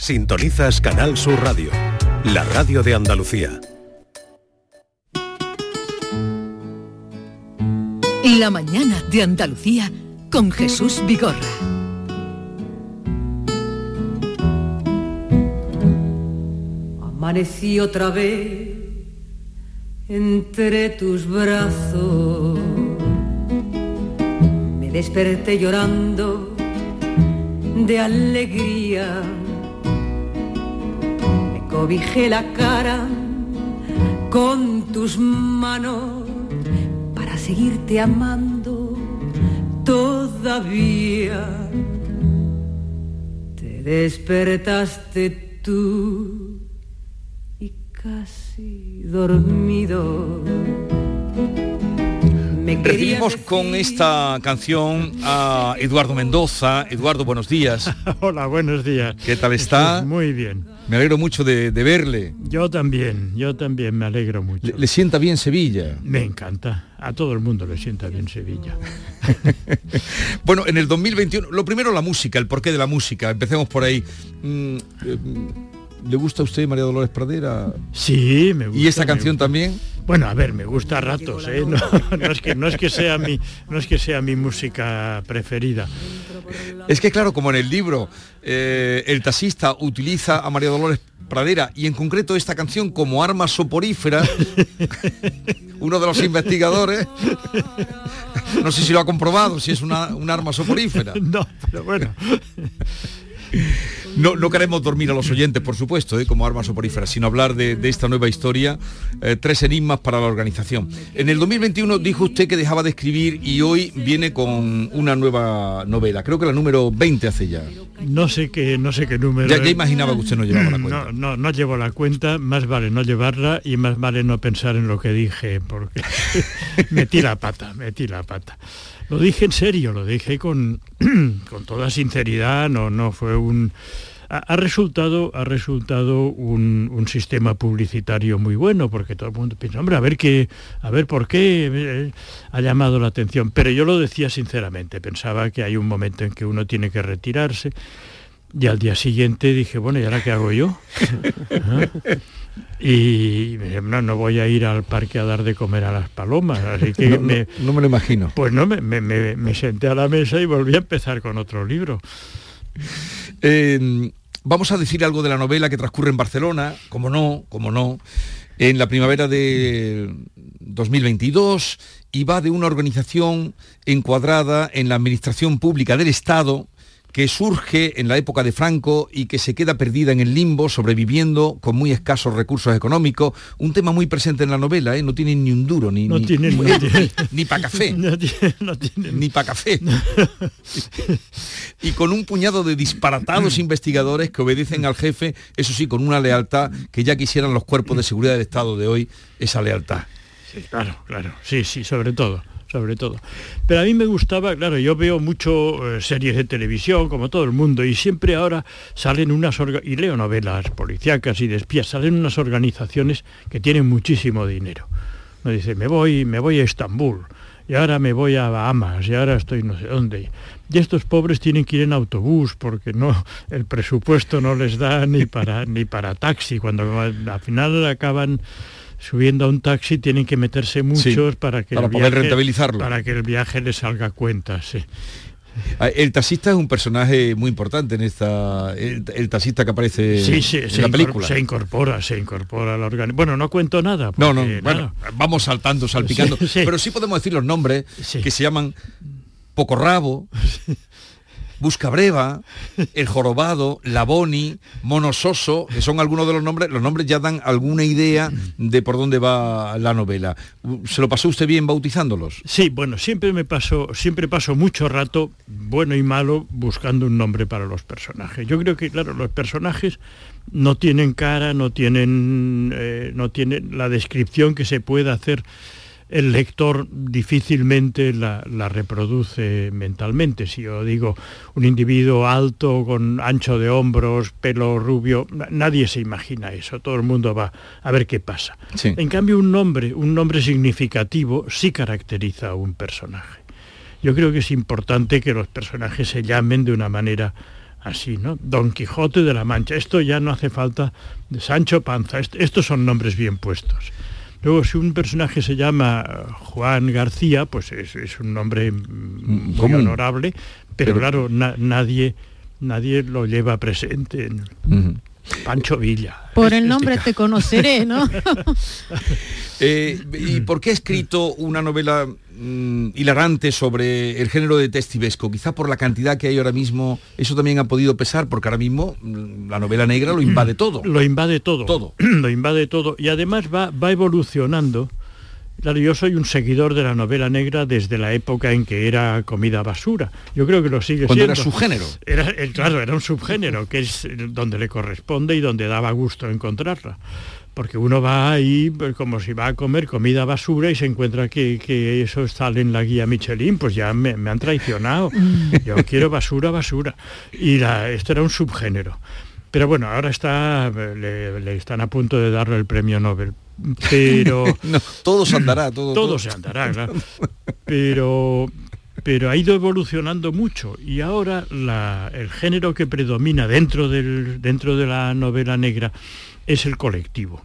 Sintonizas Canal Sur Radio, la radio de Andalucía. La mañana de Andalucía con Jesús Vigorra. Amanecí otra vez entre tus brazos. Me desperté llorando de alegría. Cobijé la cara con tus manos para seguirte amando todavía. Te despertaste tú y casi dormido. Me Recibimos con esta canción a Eduardo Mendoza. Eduardo, buenos días. Hola, buenos días. ¿Qué tal está? Muy bien. Me alegro mucho de, de verle. Yo también, yo también me alegro mucho. Le, le sienta bien Sevilla. Me encanta. A todo el mundo le sienta bien Sevilla. Bueno, en el 2021, lo primero la música, el porqué de la música. Empecemos por ahí. Mm, eh, ¿Le gusta a usted María Dolores Pradera? Sí, me gusta. ¿Y esta canción gusta. también? Bueno, a ver, me gusta a ratos, ¿eh? No, no es que no es que sea mi no es que sea mi música preferida. Es que claro, como en el libro, eh, el taxista utiliza a María Dolores Pradera y en concreto esta canción como arma soporífera, uno de los investigadores, no sé si lo ha comprobado, si es una, un arma soporífera. No, pero bueno. No, no queremos dormir a los oyentes, por supuesto, ¿eh? como arma soporífera, sino hablar de, de esta nueva historia, eh, tres enigmas para la organización. En el 2021 dijo usted que dejaba de escribir y hoy viene con una nueva novela, creo que la número 20 hace ya. No sé qué no sé qué número. Ya, ya imaginaba que usted no llevaba la cuenta. No, no, no llevo la cuenta, más vale no llevarla y más vale no pensar en lo que dije, porque metí la pata, metí la pata. Lo dije en serio, lo dije con, con toda sinceridad, no, no fue un. Ha, resultado, ha resultado un, un sistema publicitario muy bueno, porque todo el mundo piensa, hombre, a ver qué, a ver por qué eh, ha llamado la atención. Pero yo lo decía sinceramente, pensaba que hay un momento en que uno tiene que retirarse. Y al día siguiente dije, bueno, ¿y ahora qué hago yo? Ajá. Y me dije, no, no voy a ir al parque a dar de comer a las palomas. Así que No, me, no- no me lo imagino. pues no, me, me- me- me senté a la mesa y volví a empezar con otro libro. Eh, vamos a decir algo de la novela que transcurre en Barcelona, como no, como no, en la primavera de 2022 y va de una organización encuadrada en la administración pública del Estado que surge en la época de Franco y que se queda perdida en el limbo, sobreviviendo con muy escasos recursos económicos. Un tema muy presente en la novela, ¿eh? no tiene ni un duro, ni, No ni, no para café No no ni para café. y con un puñado de disparatados investigadores que obedecen al jefe, eso sí, con una lealtad que ya quisieran los cuerpos de seguridad del Estado de hoy, esa lealtad. Sí, claro, claro. Sí, sí, sobre todo, sobre todo. Pero a mí me gustaba, claro, yo veo mucho eh, series de televisión, como todo el mundo, y siempre ahora salen unas y leo novelas policíacas y de espías, salen unas organizaciones que tienen muchísimo dinero. Me dice, me voy, me voy a Estambul, y ahora me voy a Bahamas, y ahora estoy no sé dónde. Y estos pobres tienen que ir en autobús porque no, el presupuesto no les da ni para ni para taxi. Cuando al final acaban subiendo a un taxi tienen que meterse muchos para que para el poder viaje- rentabilizarlo. para que el viaje les salga a cuenta sí. Ah, El taxista es un personaje muy importante en esta. El, el taxista que aparece sí, sí, en la película. se incorpora, se incorpora a la organización. Bueno, no cuento nada. No, no, bueno, vamos saltando, salpicando. Sí. Pero sí podemos decir los nombres que se llaman Poco Rabo, Busca Breva, El Jorobado, La Boni, Monososo, que son algunos de los nombres. Los nombres ya dan alguna idea de por dónde va la novela. ¿Se lo pasó usted bien bautizándolos? Sí, bueno, siempre me paso, siempre paso mucho rato, bueno y malo, buscando un nombre para los personajes. Yo creo que, claro, los personajes no tienen cara, no tienen, eh, no tienen la descripción que se puede hacer el lector difícilmente la, la reproduce mentalmente. Si yo digo un individuo alto, con ancho de hombros, pelo rubio, na- nadie se imagina eso. Todo el mundo va a ver qué pasa. Sí. En cambio, un nombre, un nombre significativo, sí caracteriza a un personaje. Yo creo que es importante que los personajes se llamen de una manera así, ¿no? Don Quijote de la Mancha. Esto ya no hace falta de Sancho Panza. estos son nombres bien puestos. Luego, si un personaje se llama Juan García, pues es, un nombre muy honorable, pero, claro, nadie, nadie lo lleva presente. En, Pancho Villa. Por el nombre te conoceré, ¿no? Eh, ¿Y por qué ha escrito una novela mm, hilarante sobre el género detectivesco? Quizá por la cantidad que hay ahora mismo, eso también ha podido pesar, porque ahora mismo mm, la novela negra lo invade todo. Lo invade todo. Todo. Lo invade todo. Y además va, va evolucionando Claro, yo soy un seguidor de la novela negra desde la época en que era comida basura. Yo creo que lo sigue Cuando siendo. era subgénero. Era, claro, era un subgénero, que es donde le corresponde y donde daba gusto encontrarla. Porque uno va ahí pues, como si va a comer comida basura y se encuentra que, eso sale en la guía Michelin, pues ya me, han traicionado. Yo quiero basura, basura. Y la, esto era un subgénero. Pero bueno, ahora está, le, están a punto de darle el premio Nobel pero todo se andará todo, se andará claro. pero pero ha ido evolucionando mucho y ahora el género que predomina dentro del dentro de la novela negra es el colectivo.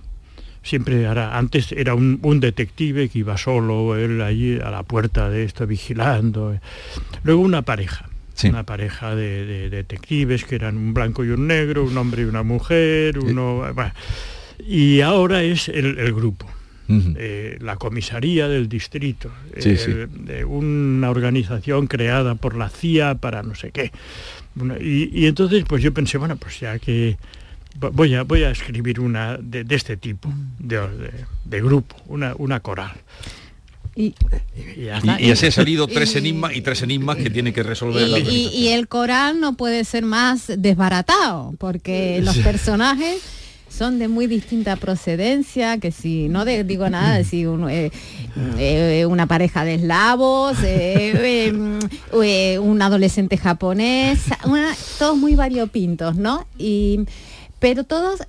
Siempre hará antes era un, detective que iba solo él allí a la puerta de esto vigilando. Luego una pareja una pareja de, detectives que eran un blanco y un negro un hombre y una mujer uno y ahora es el, grupo. Eh, la comisaría del distrito, de una organización creada por la CIA para no sé qué. Y, entonces pues yo pensé, bueno, pues ya que voy a, voy a escribir una de, este tipo, de, grupo, una, una coral. Y, y, así ha salido tres enigmas y tres enigmas que tiene que resolver y, y, el coral no puede ser más desbaratado, porque los personajes son de muy distinta procedencia, que si no digo nada, de si eh, eh, una pareja de eslavos, eh, un adolescente japonés, todos muy variopintos, ¿no? Y, pero todos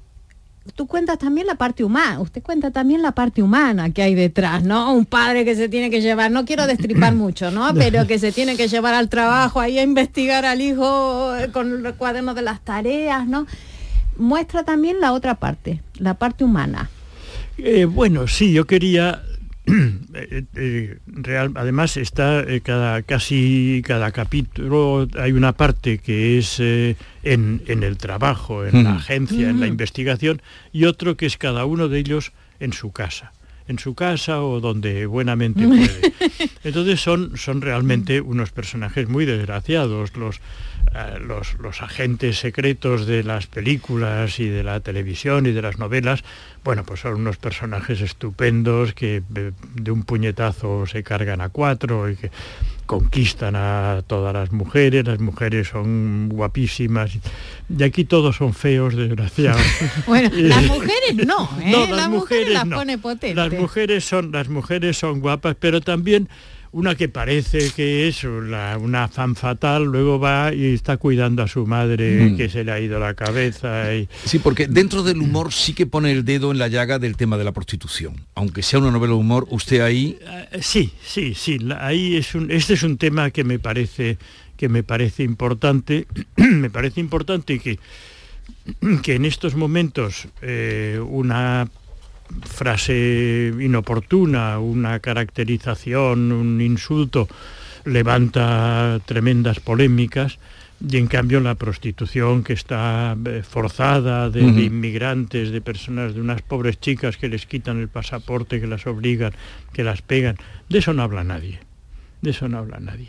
tú cuentas también la parte humana, usted cuenta también la parte humana que hay detrás, ¿no? Un padre que se tiene que llevar, no quiero destripar mucho, ¿no? Pero que se tiene que llevar al trabajo, ahí a investigar al hijo con el cuaderno de las tareas, ¿no? muestra también la otra parte, la parte humana. Eh, bueno, sí, yo quería eh, eh, real, además está cada casi cada capítulo hay una parte que es en, el trabajo, en la agencia, en la investigación, y otro que es cada uno de ellos en su casa en su casa o donde buenamente puede. Entonces son, son realmente unos personajes muy desgraciados, los, eh, los, los, agentes secretos de las películas y de la televisión y de las novelas, bueno, pues son unos personajes estupendos que de un puñetazo se cargan a cuatro y que conquistan a todas las mujeres, las mujeres son guapísimas, y aquí todos son feos, desgraciados. Bueno, las mujeres no, ¿eh? las, mujeres, las pone potentes. Las mujeres son, las mujeres son guapas, pero también una que parece que es una, fan fatal, luego va y está cuidando a su madre mm. que se le ha ido la cabeza. Y... Sí, porque dentro del humor sí que pone el dedo en la llaga del tema de la prostitución. Aunque sea una novela de humor, usted ahí... Eh, sí, sí, sí. Ahí es un, este es un tema que me parece, que me parece importante. me parece importante que, que en estos momentos eh, una frase inoportuna, una caracterización, un insulto, levanta tremendas polémicas y en cambio la prostitución que está eh, forzada de, inmigrantes, de personas, de unas pobres chicas que les quitan el pasaporte, que las obligan, que las pegan, de eso no habla nadie, de eso no habla nadie.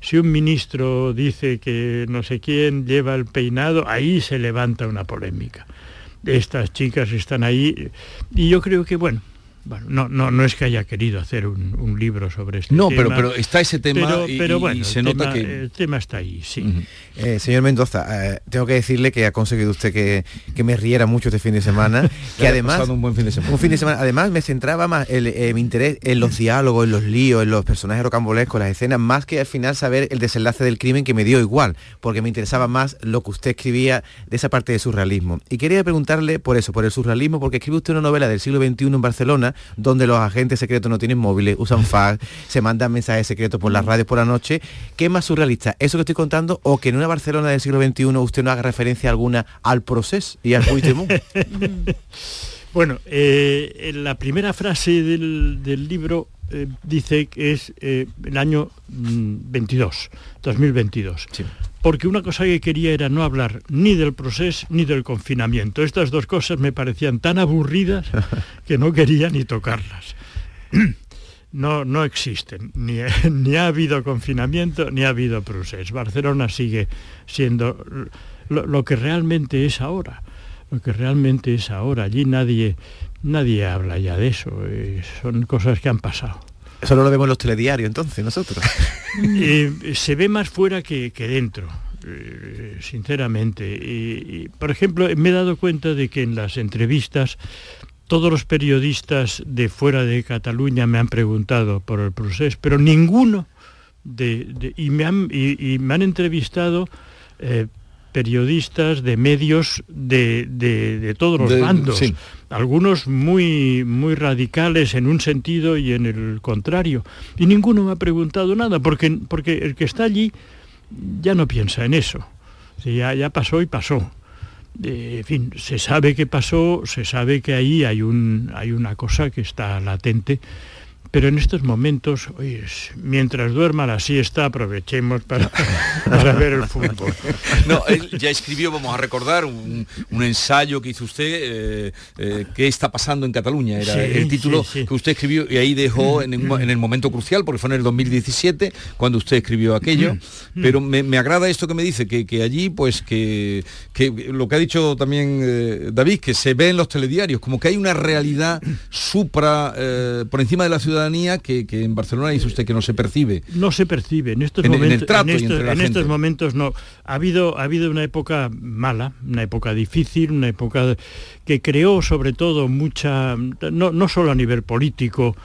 Si un ministro dice que no sé quién lleva el peinado, ahí se levanta una polémica estas chicas están ahí. Y yo creo que, bueno, bueno, no, no, no es que haya querido hacer un, libro sobre este no, tema. No, pero, pero está ese tema pero, bueno, se nota que... El tema está ahí, sí. Eh, señor Mendoza, eh, tengo que decirle que ha conseguido usted que, que, me riera mucho este fin de semana, que además... un buen fin de semana. Un fin de semana. Además me centraba más el, eh, mi interés en los diálogos, en los líos, en los personajes rocambolescos, las escenas, más que al final saber el desenlace del crimen que me dio igual, porque me interesaba más lo que usted escribía de esa parte de surrealismo. Y quería preguntarle por eso, por el surrealismo, porque escribe usted una novela del siglo XXI en Barcelona, Donde los agentes secretos no tienen móviles, usan fax, se mandan mensajes secretos por las radios por la noche. ¿Qué es más surrealista? ¿Eso que estoy contando o que en una Barcelona del siglo XXI usted no haga referencia alguna al proceso y al Puigdemont? bueno, eh, la primera frase del, libro eh, dice que es eh, el año 22, mm, 2022. Porque una cosa que quería era no hablar ni del proceso ni del confinamiento. Estas dos cosas me parecían tan aburridas que no quería ni tocarlas. No, no existen, ni, ni ha habido confinamiento ni ha habido proceso. Barcelona sigue siendo lo, que realmente es ahora, lo que realmente es ahora. Allí nadie, nadie habla ya de eso, eh, son cosas que han pasado. Eso no lo vemos en los telediarios entonces, nosotros. Eh, se ve más fuera que, dentro, eh, sinceramente. Y, por ejemplo, me he dado cuenta de que en las entrevistas todos los periodistas de fuera de Cataluña me han preguntado por el proceso, pero ninguno de, y, me han, y, me han entrevistado periodistas de medios de, todos los bandos, algunos muy, muy radicales en un sentido y en el contrario. Y ninguno me ha preguntado nada, porque, porque el que está allí ya no piensa en eso. ya, ya pasó y pasó. Eh, en fin, se sabe que pasó, se sabe que ahí hay, un, hay una cosa que está latente pero en estos momentos, mientras duerma la siesta, aprovechemos para, para ver el fútbol. No, él ya escribió, vamos a recordar, un, ensayo que hizo usted, eh, eh, ¿Qué está pasando en Cataluña? Era el título que usted escribió y ahí dejó en, el momento crucial, porque fue en el 2017 cuando usted escribió aquello. Pero me, agrada esto que me dice, que, allí, pues que, que, lo que ha dicho también eh, David, que se ve en los telediarios, como que hay una realidad supra, por encima de la ciudad que, en Barcelona dice usted que no se percibe. No se percibe. En estos momentos, en, estos, momentos no. Ha habido, ha habido una época mala, una época difícil, una época que creó sobre todo mucha, no, no solo a nivel político,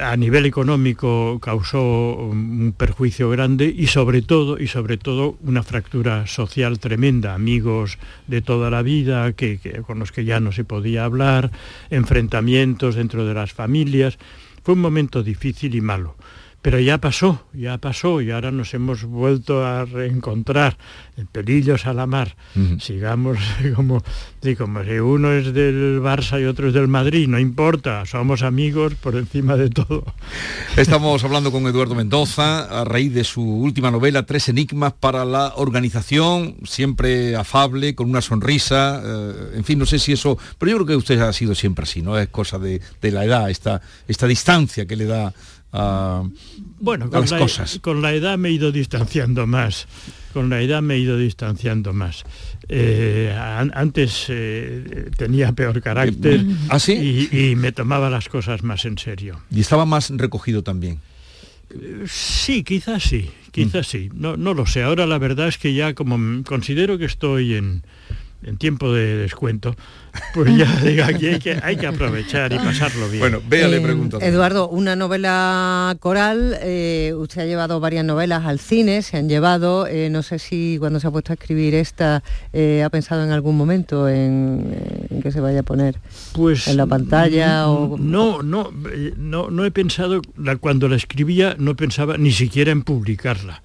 a nivel económico causó un perjuicio grande y sobre todo y sobre todo una fractura social tremenda amigos de toda la vida que, con los que ya no se podía hablar enfrentamientos dentro de las familias fue un momento difícil y malo. Pero ya pasó, ya pasó y ahora nos hemos vuelto a reencontrar en pelillos a la mar. Sigamos como, como si uno es del Barça y otro es del Madrid, no importa, somos amigos por encima de todo. Estamos hablando con Eduardo Mendoza a raíz de su última novela, Tres Enigmas para la organización, siempre afable, con una sonrisa, eh, en fin, no sé si eso, pero yo creo que usted ha sido siempre así, ¿no? Es cosa de, la edad, esta, esta distancia que le da bueno, con las la, cosas. Con la edad me he ido distanciando más. Con la edad me he ido distanciando más. Eh, antes eh, tenía peor carácter ¿Ah, y, me tomaba las cosas más en serio. ¿Y estaba más recogido también? Sí, quizás sí, quizás mm. sí. No, no lo sé. Ahora la verdad es que ya como considero que estoy en, en tiempo de descuento, pues ya digo, aquí hay que, hay que aprovechar y pasarlo bien. Bueno, véale, eh, Eduardo, una novela coral, eh, usted ha llevado varias novelas al cine, se han llevado, eh, no sé si cuando se ha puesto a escribir esta, ha pensado en algún momento en, que se vaya a poner pues, en la pantalla o... No, no, no, no he pensado, cuando la escribía no pensaba ni siquiera en publicarla.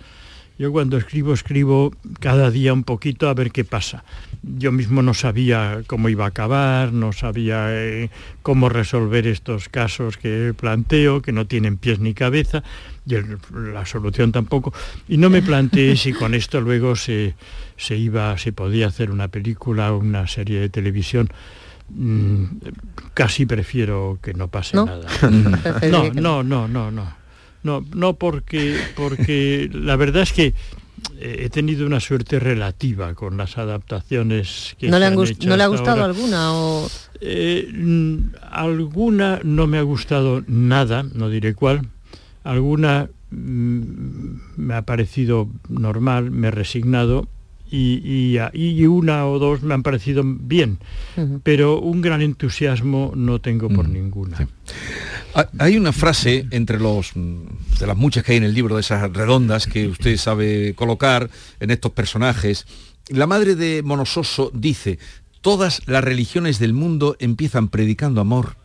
Yo cuando escribo, escribo cada día un poquito a ver qué pasa. Yo mismo no sabía cómo iba a acabar, no sabía eh, cómo resolver estos casos que planteo, que no tienen pies ni cabeza, y la solución tampoco. Y no me planteé si con esto luego se, se iba, se podía hacer una película o una serie de televisión. Mm, casi prefiero que no pase nada. no, no, no, no, no. No, no porque, porque la verdad es que eh, he tenido una suerte relativa con las adaptaciones que ¿No le, han ¿no le ha gustado alguna? O... Eh, mm, alguna no me ha gustado nada, no diré cuál. Alguna mm, me ha parecido normal, me he resignado y, y, una o dos me han parecido bien, pero un gran entusiasmo no tengo por ninguna. Hay una frase entre los de las muchas que hay en el libro de esas redondas que usted sabe colocar en estos personajes. La madre de Monososo dice, todas las religiones del mundo empiezan predicando amor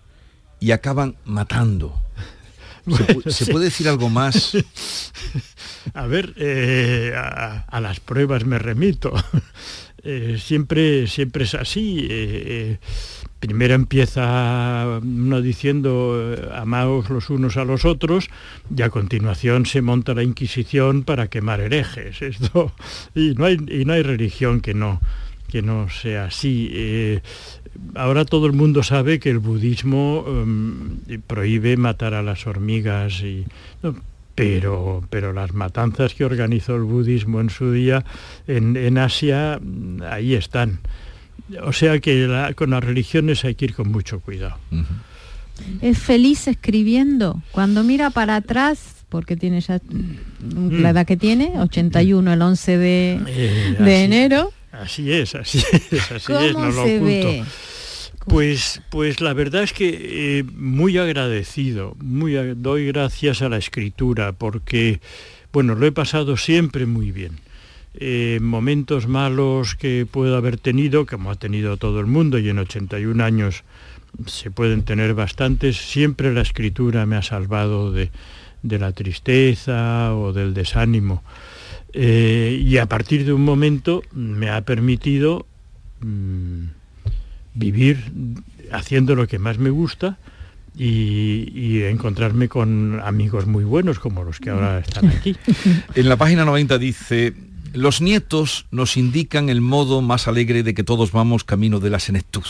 y acaban matando. ¿Se, Sí. puede decir algo más? A ver, eh, a, a las pruebas me remito. Eh, siempre, siempre es así. eh, primero empieza uno diciendo eh, amaos los unos a los otros y a continuación se monta la Inquisición para quemar herejes. Y, no hay, religión que no, que no sea así. Eh, ahora todo el mundo sabe que el budismo em, prohíbe matar a las hormigas pero, pero las matanzas que organizó el budismo en su día en, Asia, ahí están. O sea que la- con las religiones hay que ir con mucho cuidado. Es feliz escribiendo. Cuando mira para atrás, porque tiene ya mm, la edad que tiene, 81, el 11 de, Eh, de así- enero. Así es, así es, así ¿Cómo es, no lo se oculto. ve? Pues, pues la verdad es que eh, muy agradecido, muy doy gracias a la escritura porque, bueno, lo he pasado siempre muy bien. Eh, momentos malos que puedo haber tenido, como ha tenido todo el mundo, y en 81 años se pueden tener bastantes, siempre la escritura me ha salvado de, de la tristeza o del desánimo. Eh, y a partir de un momento me ha permitido mm, vivir haciendo lo que más me gusta y encontrarme con amigos muy buenos como los que ahora están aquí. En la página 90 dice, los nietos nos indican el modo más alegre de que todos vamos camino de la senectud.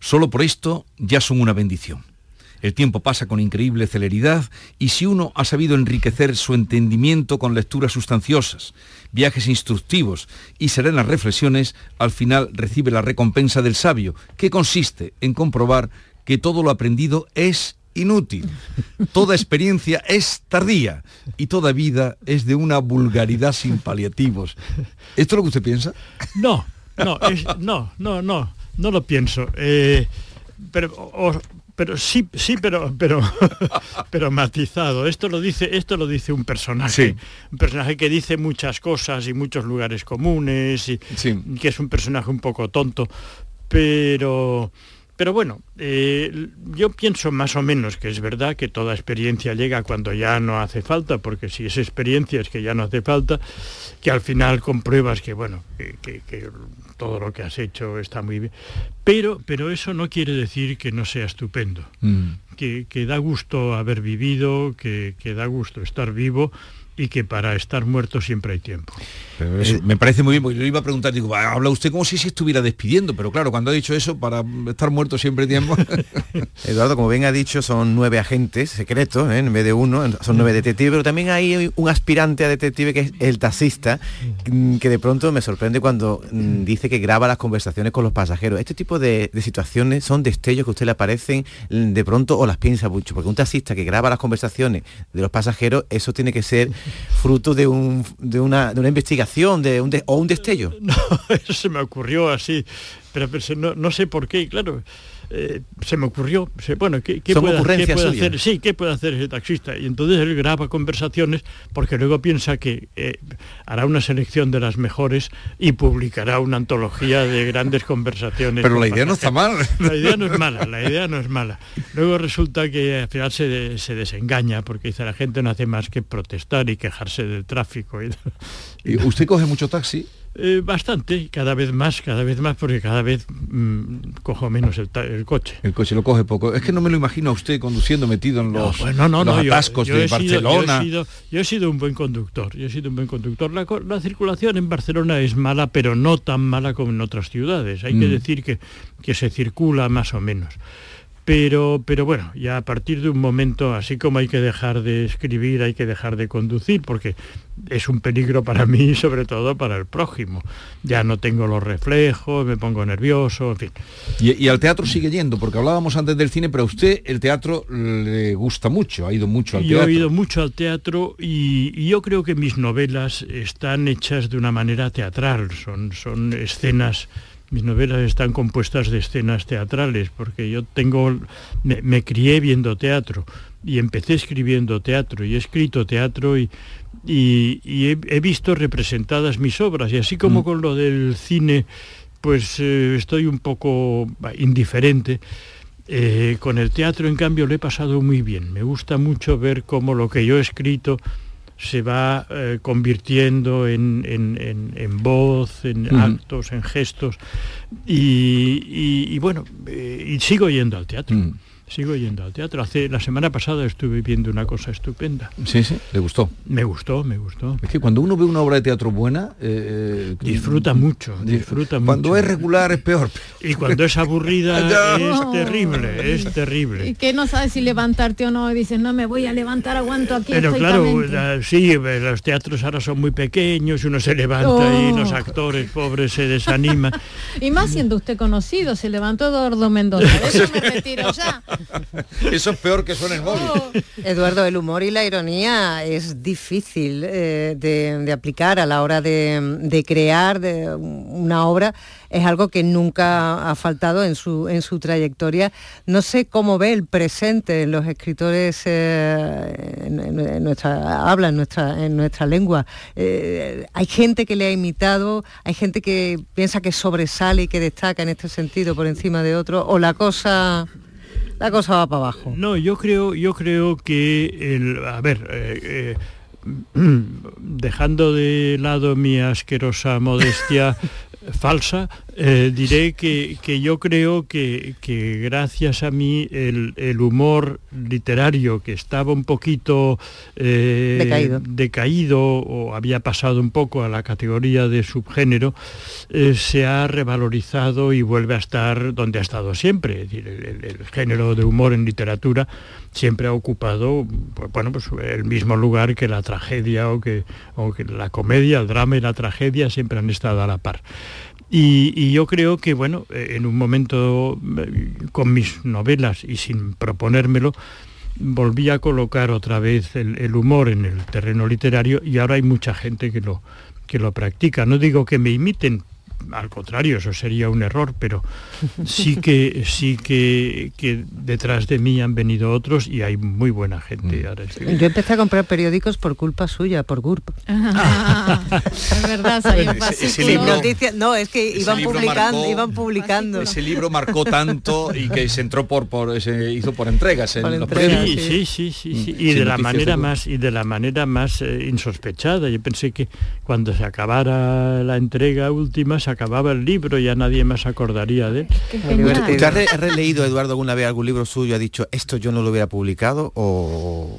Solo por esto ya son una bendición. El tiempo pasa con increíble celeridad y si uno ha sabido enriquecer su entendimiento con lecturas sustanciosas, viajes instructivos y serenas reflexiones, al final recibe la recompensa del sabio, que consiste en comprobar que todo lo aprendido es inútil. Toda experiencia es tardía y toda vida es de una vulgaridad sin paliativos. ¿Esto es lo que usted piensa? No, no, es- no, no, no, no lo pienso. Eh, pero, o- pero sí, sí, pero, pero, pero matizado. Esto lo dice, esto lo dice un personaje, Sí. un personaje que dice muchas cosas y muchos lugares comunes y Sí. que es un personaje un poco tonto, pero, pero bueno, eh, yo pienso más o menos que es verdad que toda experiencia llega cuando ya no hace falta, porque si es experiencia es que ya no hace falta, que al final compruebas que bueno, que, que- que todo lo que has hecho está muy bien. Pero, pero eso no quiere decir que no sea estupendo, que, que da gusto haber vivido, que, que da gusto estar vivo y que para estar muerto siempre hay tiempo. Pero eso me parece muy bien, porque yo le iba a preguntar, digo, "Va, habla usted como si se estuviera despidiendo, pero claro, cuando ha dicho eso, para estar muerto siempre hay tiempo. Eduardo, como bien ha dicho, son nueve agentes secretos, ¿eh? en vez de uno, son nueve detectives, pero también hay un aspirante a detective que es el taxista, mm, que de pronto me sorprende cuando mm, dice que graba las conversaciones con los pasajeros. Este tipo de, de situaciones son destellos que a usted le aparecen mm, de pronto o las piensa mucho, porque un taxista que graba las conversaciones de los pasajeros, eso tiene que ser fruto de, un, de, una, de una investigación de un de- o un destello. No, eso se me ocurrió así, pero, no, no sé por qué, claro, eh, se me ocurrió, se- bueno, ¿qué, puede, qué hacer? Sí, ¿qué puede hacer ese taxista? Y entonces él graba conversaciones porque luego piensa que eh, hará una selección de las mejores y publicará una antología de grandes conversaciones. Pero con la idea no está mal. La idea no es mala, la idea no es mala. Luego resulta que al final se, de- se desengaña porque dice la gente no hace más que protestar y quejarse del tráfico. y- ¿Y ¿Usted coge mucho taxi? Eh, bastante, cada vez más, cada vez más, porque cada vez mm, cojo menos el, coche. El coche lo coge poco. Es que no me lo imagino a usted conduciendo metido en los, pues no, no, los no, yo- atascos yo de sido- Barcelona. yo, he sido, yo he sido un buen conductor, yo he sido un buen conductor. La, la circulación en Barcelona es mala, pero no tan mala como en otras ciudades. Hay que Mm. decir que, que se circula más o menos. Pero, pero bueno, ya a partir de un momento, así como hay que dejar de escribir, hay que dejar de conducir, porque es un peligro para mí y sobre todo para el prójimo. Ya no tengo los reflejos, me pongo nervioso, en fin. Y, y al teatro sigue yendo, porque hablábamos antes del cine, pero a usted el teatro le gusta mucho, ha ido mucho al Yo teatro. he ido mucho al teatro y, y yo creo que mis novelas están hechas de una manera teatral, son, son escenas, mis novelas están compuestas de escenas teatrales, porque yo tengo, me, me crié viendo teatro y empecé escribiendo teatro y he escrito teatro y, y- y he, he visto representadas mis obras y así como Mm. con lo del cine, pues eh, estoy un poco indiferente Eh, con el teatro, en cambio, lo he pasado muy bien. Me gusta mucho ver cómo lo que yo he escrito se va eh, convirtiendo en, en- en- en voz, en actos, en gestos. Y, y- y bueno, eh, y sigo yendo al teatro. Mm. Sigo yendo al teatro. Hace, la semana pasada estuve viendo una cosa estupenda. Sí, sí, le gustó. Me gustó, me gustó. Es que cuando uno ve una obra de teatro buena... eh, Disfruta mucho, disfruta Cuando mucho. es regular es peor. Y cuando es aburrida es terrible, es Y terrible. que no sabes si levantarte o no, y dices, no me voy a levantar, aguanto aquí. Pero claro, estoicamente". la- sí, eh, los teatros ahora son muy pequeños, uno se levanta y Oh. los actores pobres se desaniman. Y más siendo usted conocido, se levantó Eduardo Mendoza. Eso me retiro ya. Eso es peor que suene el móvil. Eduardo, el humor y la ironía es difícil eh, de, aplicar a la hora de, crear una obra. Es algo que nunca ha faltado en su, en su trayectoria. No sé cómo ve el presente en los escritores eh, en, nuestra habla, en nuestra, en nuestra lengua. Eh, hay gente que le ha imitado, hay gente que piensa que sobresale y que destaca en este sentido por encima de otro, o la cosa, la cosa va para abajo. No, yo creo, yo creo que el, a ver, eh, eh, dejando de lado mi asquerosa modestia falsa, eh, diré que, que yo creo que, que gracias a mí el, el humor literario que estaba un poquito eh, Decaído. decaído o había pasado un poco a la categoría de subgénero, eh, se ha revalorizado y vuelve a estar donde ha estado siempre. Es decir, el, el- el género de humor en literatura siempre ha ocupado pues, bueno, pues, el mismo lugar que la tragedia o que, o que la comedia, el drama y la tragedia siempre han estado a la par. Y, yo creo que, bueno, eh, en un momento eh, con mis novelas y sin proponérmelo, volví a colocar otra vez el, el humor en el terreno literario y ahora hay mucha gente que lo, que lo practica. No digo que me imiten, al contrario, eso sería un error, pero sí que sí que, que detrás de mí han venido otros y hay muy buena gente. Ahora estoy- Yo empecé a comprar periódicos por culpa suya, por GURP. es verdad, salió un Ese- libro- no, es que iban publicando, marcó- iban publicando. Ese libro marcó tanto y que se entró por, por se hizo por entregas en Por los entregas, periódicos. Sí, sí, sí, sí, sí. Mm, Y de la manera seguro. más y de la manera más eh, insospechada. Yo pensé que cuando se acabara la entrega última se acababa el libro, ya nadie más acordaría de él. ¿Usted ha re- ha releído, Eduardo, alguna vez algún libro suyo y ha dicho, esto yo no lo hubiera publicado o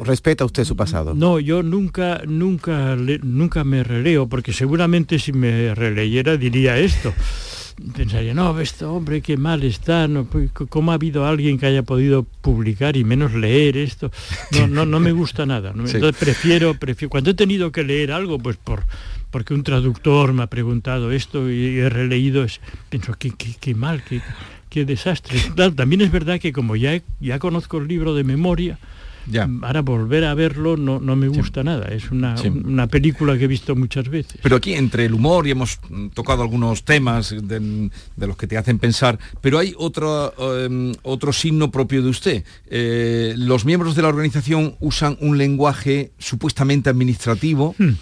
respeta usted su pasado? No, yo nunca, nunca, nunca me releo, porque seguramente si me releyera diría esto. Pensaría, no, esto hombre, qué mal está, no, pues, ¿cómo ha habido alguien que haya podido publicar y menos leer esto? No, no, no me gusta nada. ¿no? Sí. Entonces prefiero, prefiero, cuando he tenido que leer algo, pues por porque un traductor me ha preguntado esto y he releído, es, pienso, qué, qué, qué mal, qué, qué desastre. Claro, también es verdad que como ya, ya conozco el libro de memoria, Ya. Ahora volver a verlo no, no me gusta nada. Es una, Sí. una película que he visto muchas veces. Pero aquí entre el humor y hemos tocado algunos temas de, de los que te hacen pensar, pero hay otro, em, otro signo propio de usted. Eh, los miembros de la organización usan un lenguaje supuestamente administrativo, Hmm.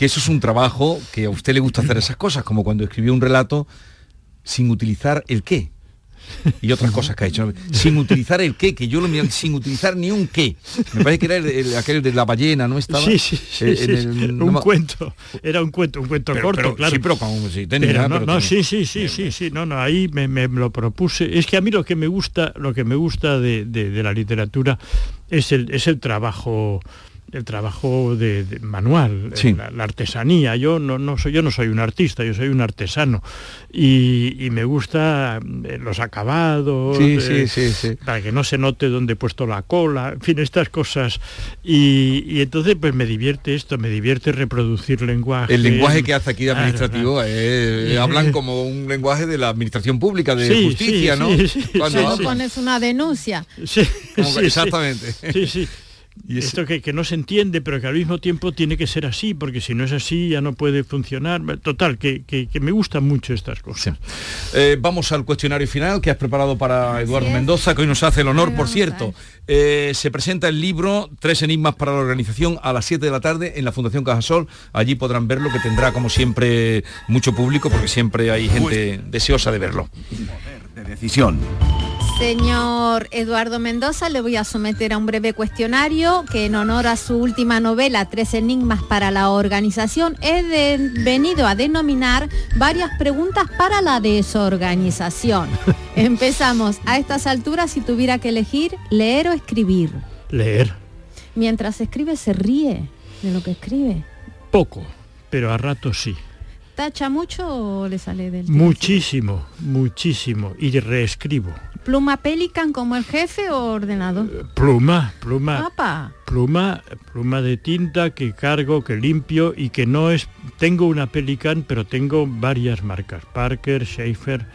Que eso es un trabajo que a usted le gusta hacer esas cosas, como cuando escribió un relato sin utilizar el qué. Y otras cosas que ha hecho. Sin utilizar el qué, que yo lo miré, sin utilizar ni un qué. Me parece que era el, el- aquel de la ballena, ¿no estaba? Sí, sí, sí, Eh, en el- no un cuento. Era un cuento, un cuento Pero- corto, pero- claro. sí, pero con- sí, tenía, no, no, sí, sí, sí, sí, sí, no, no, ahí me, me lo propuse. Es que a mí lo que me gusta, lo que me gusta de, de- de la literatura es el, es el trabajo el trabajo de, de manual, Sí. la, la artesanía. Yo no, no soy, yo no soy un artista, yo soy un artesano. Y, y me gusta eh, los acabados, Sí, eh, sí, sí, sí. para que no se note dónde he puesto la cola, en fin, estas cosas. Y, y entonces pues me divierte esto, me divierte reproducir lenguaje. El lenguaje que hace aquí de administrativo claro. eh, Eh, hablan como un lenguaje de la administración pública, de Sí, justicia, sí, ¿no? sí, sí, Cuando pones una denuncia. Sí, Como sí, que- sí. exactamente. Sí, sí. Y ese- Esto que, que no se entiende, pero que al mismo tiempo tiene que ser así, porque si no es así ya no puede funcionar. Total, que, que- que me gustan mucho estas cosas. Eh, vamos al cuestionario final que has preparado para Eduardo es. Mendoza, que hoy nos hace el honor, por cierto. Eh, se presenta el libro Tres Enigmas para la Organización a las 7 de la tarde en la Fundación Cajasol. Allí podrán verlo, que tendrá como siempre mucho público, porque siempre hay gente deseosa de verlo. de decisión. Señor Eduardo Mendoza, le voy a someter a un breve cuestionario que en honor a su última novela, Tres Enigmas para la Organización, he de- venido a denominar varias preguntas para la desorganización. Empezamos. A estas alturas, si tuviera que elegir, leer o escribir. Leer. Mientras escribe, se ríe de lo que escribe. Poco, pero a rato sí. ¿Tacha mucho o le sale del? Muchísimo, muchísimo. Y reescribo. ¿Pluma Pelican como el jefe o ordenador? Pluma, pluma. Papá. Pluma, pluma de tinta que cargo, que limpio y que no es... Tengo una Pelican, pero tengo varias marcas. Parker, Schaefer.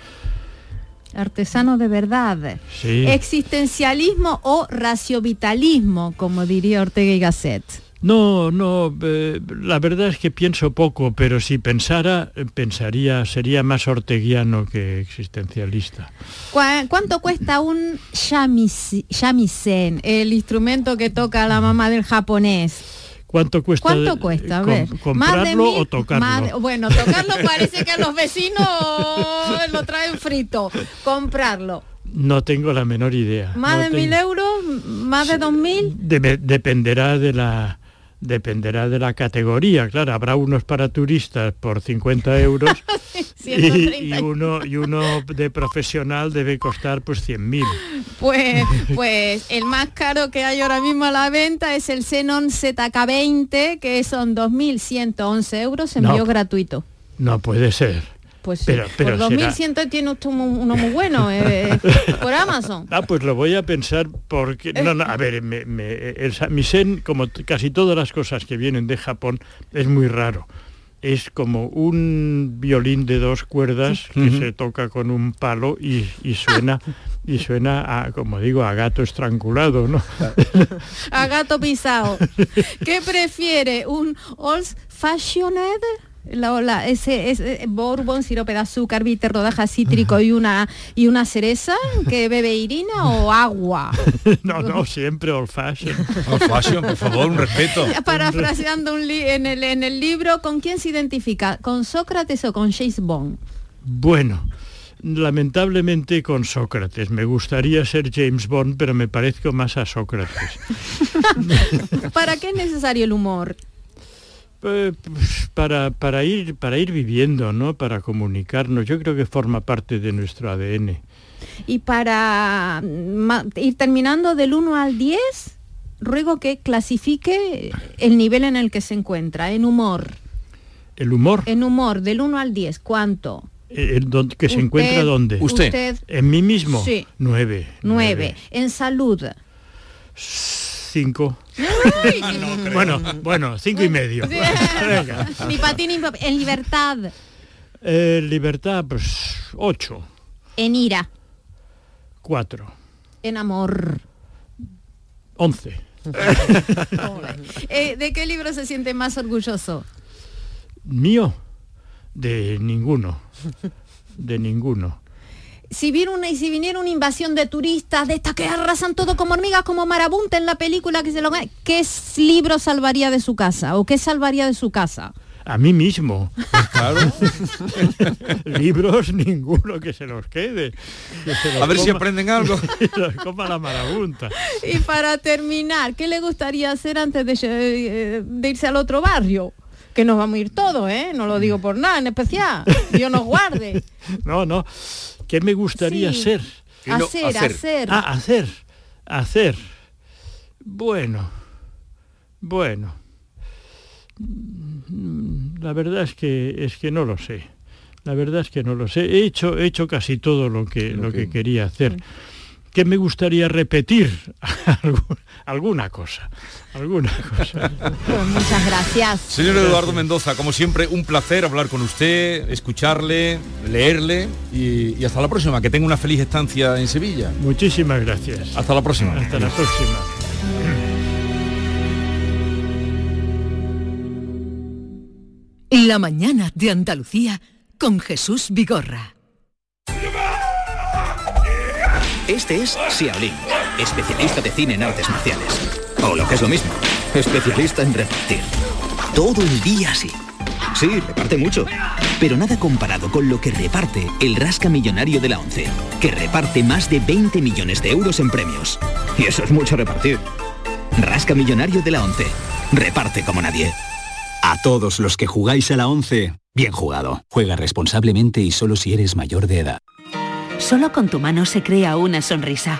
Artesano de verdad. Sí. Existencialismo o raciovitalismo, como diría Ortega y Gasset. No, no, eh, la verdad es que pienso poco, pero si pensara, eh, pensaría, sería más orteguiano que existencialista. ¿Cuá- ¿Cuánto cuesta un shamisen, el instrumento que toca la mamá del japonés? ¿Cuánto cuesta? ¿Cuánto cuesta? A com- ver. Más de ¿Comprarlo mil- o tocarlo? más de- bueno, tocarlo parece que los vecinos lo traen frito. Comprarlo. No tengo la menor idea. ¿Más No de tengo- mil euros? ¿Más de dos mil? Dependerá de la dependerá de la categoría, claro, habrá unos para turistas por 50 euros y, 130. y uno y uno de profesional debe costar pues 100.000. Pues, pues el más caro que hay ahora mismo a la venta es el Xenon ZK20, que son 2.111 euros, envío No. gratuito. No puede ser. Pues Pero- pero por será- 2.100 tiene usted uno muy bueno eh, por Amazon. Ah, pues lo voy a pensar porque... No, no, a ver, me- me- el samisen, como casi todas las cosas que vienen de Japón, es muy raro. Es como un violín de dos cuerdas que se toca con un palo y, y suena y suena a, como digo, a gato estrangulado, ¿no? A gato pisado. ¿Qué prefiere? ¿Un old fashioned? La, la- ese, ese bourbon, sirope de azúcar, bitter, rodaja cítrico y una y una cereza que bebe Irina o agua. No, no, siempre old fashion. Old fashion, por favor, un respeto. Parafraseando un li- en, el, en el libro, ¿con quién se identifica? ¿Con Sócrates o con James Bond? Bueno, lamentablemente con Sócrates. Me gustaría ser James Bond, pero me parezco más a Sócrates. ¿Para qué es necesario el humor? Eh, pues, para, para, ir, para ir viviendo, ¿no? Para comunicarnos. Yo creo que forma parte de nuestro ADN. Y para ma- ir terminando del 1 al 10, ruego que clasifique el nivel en el que se encuentra, en humor. El humor, En humor, del 1 al 10, ¿cuánto? eh, el don- que se encuentra dónde? Usted. En mí mismo. Sí. Nueve. 9. En salud. Cinco. Bueno, bueno, cinco y medio. Ni para ti ni pa- En libertad. Eh, libertad, pues ocho. En ira. Cuatro. En amor. Once. Eh, ¿De qué libro se siente más orgulloso? Mío. De ninguno. De ninguno. Si, viene una, y si viniera una invasión de turistas, de estas que arrasan todo como hormigas, como marabunta en la película, que se lo ¿qué libro salvaría de su casa? ¿O qué salvaría de su casa? A mí mismo. Claro. Libros ninguno que se los quede. Que se los A ver si aprenden algo. que se los coma la marabunta. Y para terminar, ¿qué le gustaría hacer antes de, eh, de irse al otro barrio? Que nos vamos a ir todos, ¿eh? No lo digo por nada en especial. Dios nos guarde. No, no. ¿Qué me gustaría Sí. ser? no, Hacer, hacer. hacer. Ah, hacer. Hacer. Bueno. Bueno. La verdad es que es que no lo sé. La verdad es que no lo sé. He hecho, he hecho casi todo lo que, Lo lo que que- quería hacer. ¿Qué me gustaría repetir? Algu- alguna cosa. Alguna cosa. Pues muchas gracias. Señor Eduardo Mendoza, como siempre, un placer hablar con usted, escucharle, leerle y, y hasta la próxima. Que tenga una feliz estancia en Sevilla. Muchísimas gracias. Hasta la próxima. Hasta la próxima. La mañana de Andalucía con Jesús Vigorra. Este es Xiaolin, especialista de cine en artes marciales. O lo que es lo mismo, especialista en repartir. Todo el día así. Sí, reparte mucho. Pero nada comparado con lo que reparte el Rasca Millonario de la ONCE, que reparte más de 20 millones de euros en premios. Y eso es mucho repartir. Rasca Millonario de la ONCE. Reparte como nadie. A todos los que jugáis a la 11, bien jugado. Juega responsablemente y solo si eres mayor de edad. Solo con tu mano se crea una sonrisa.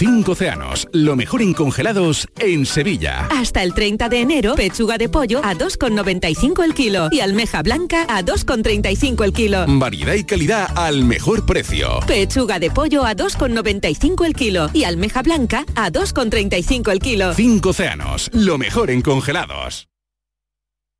Cinco océanos, lo mejor en congelados en Sevilla. Hasta el 30 de enero, pechuga de pollo a 2,95 el kilo y almeja blanca a 2,35 el kilo. Variedad y calidad al mejor precio. Pechuga de pollo a 2,95 el kilo y almeja blanca a 2,35 el kilo. Cinco océanos, lo mejor en congelados.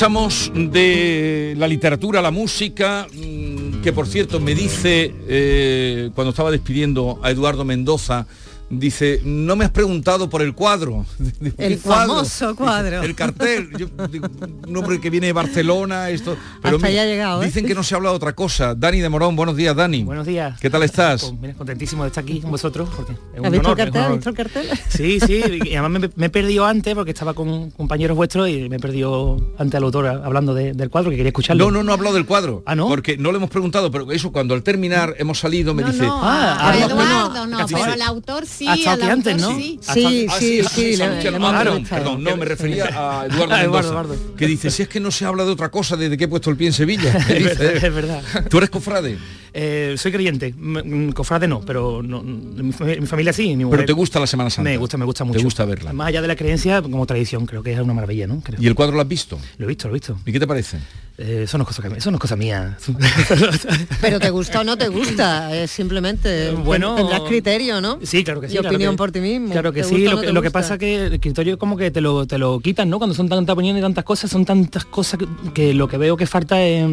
De la literatura la música, mm, que por cierto me dice, eh, cuando estaba despidiendo a Eduardo Mendoza, dice, no me has preguntado por el cuadro. Digo, ¿qué El famoso cuadro. El cartel. Yo digo, un hombre que viene de Barcelona, esto. Hasta mira, ya ha llegado, ¿eh? Dicen que no se habla de otra cosa. Dani de Morón, buenos días, Dani. Buenos días. ¿Qué tal estás? Pues, mira, contentísimo de estar aquí con vosotros. Porque es un ¿Has visto el honor, es un cartel? ¿Has honor. visto el cartel? Sí, sí, y además me, me he perdido antes porque estaba con compañeros vuestros y me he perdido ante al autor hablando de- del cuadro que quería escucharlo. No, no, no ha hablado del cuadro. Ah, ¿no? Porque no le hemos preguntado, pero eso cuando al terminar hemos salido me No, dice. no, Ah, ah, Eduardo no, pero el autor sí, Ha estado al aquí autor antes, ¿no? sí. Ah, Sí, Ah, sí, ah, sí, Ah, perdón, no, me refería a Eduardo que dice, si es que no se habla de otra cosa desde que he puesto el pie en Sevilla. Es verdad, dice, es verdad. ¿Tú eres cofrade? Eh, soy creyente, m- m- cofrade no, pero no, mi, fami- mi familia sí. Mi Pero te gusta la Semana Santa. Me gusta, me gusta mucho. Te gusta verla. Más allá de la creencia, como tradición, creo que es una maravilla, ¿no? Creo. ¿Y el cuadro lo has visto? Lo he visto, lo he visto. ¿Y qué te parece? Eh, eso no es cosa, que- eso no es cosa mía. Pero te gusta o no te gusta, es simplemente Bueno, tendrás criterio, ¿no? Sí, claro que sí. Y claro opinión que- por ti mismo. Claro que ¿Te sí, lo, no que, lo que pasa que el criterio como que te lo, te lo quitan, ¿no? Cuando son tanta opinión y tantas cosas, son tantas cosas que, que lo que veo que falta es,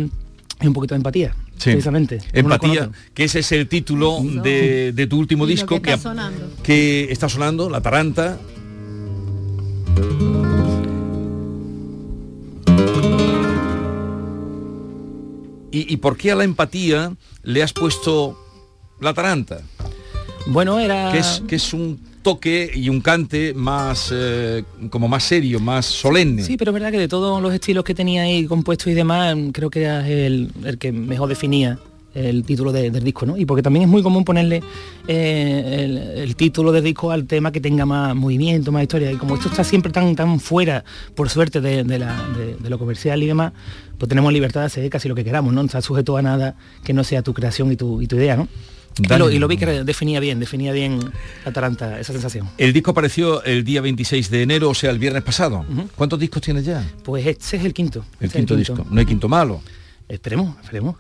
es un poquito de empatía, Sí. precisamente. Empatía, que ese es el título de, de tu último disco que está sonando. que está sonando, La Taranta. ¿Y, y por qué a la empatía le has puesto La Taranta? Bueno, era... Que es, que es un toque y un cante más eh, como más serio, más solemne. Sí, pero es verdad que de todos los estilos que tenía ahí compuestos y demás, creo que era el, el que mejor definía el título de- del disco, ¿no? Y porque también es muy común ponerle eh, el, el título del disco al tema que tenga más movimiento, más historia. Y como esto está siempre tan tan fuera, por suerte, de, de la- de- lo comercial y demás, pues tenemos libertad de hacer casi lo que queramos, ¿no? No está sujeto a nada que no sea tu creación y tu, y tu idea, ¿no? Y lo, y lo vi que definía bien, definía bien Atalanta, esa sensación. El disco apareció el día 26 de enero, o sea, el viernes pasado. ¿Cuántos discos tienes ya? Pues este es el quinto. El este es quinto disco. No hay quinto malo. Esperemos, esperemos.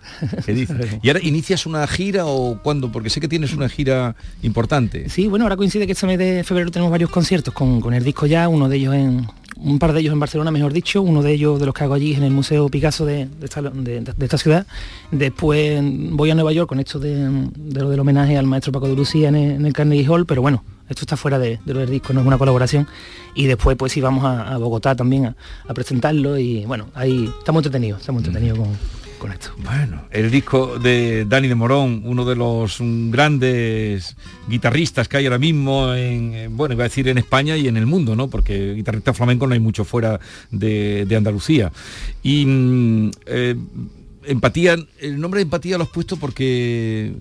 ¿Qué dices? ¿Y ahora inicias una gira o cuándo? Porque sé que tienes una gira importante. Sí, bueno, ahora coincide que este mes de febrero tenemos varios conciertos con, con el disco ya, uno de ellos en, un par de ellos en Barcelona, mejor dicho, uno de ellos de los que hago allí en el Museo Picasso de, de esta, de- de esta ciudad. Después voy a Nueva York con esto de, de lo del homenaje al maestro Paco de Lucía en el, en el Carnegie Hall, pero bueno, esto está fuera de, de lo del disco, no es una colaboración. Y después pues sí vamos a, a Bogotá también a, presentarlo y bueno, ahí estamos entretenidos, estamos entretenidos con, con esto. Bueno, el disco de Dani de Morón, uno de los mm, grandes guitarristas que hay ahora mismo en, bueno, iba a decir en España y en el mundo, ¿no? Porque guitarrista flamenco no hay mucho fuera de, de Andalucía. Y mm, eh, empatía, el nombre de empatía lo has puesto porque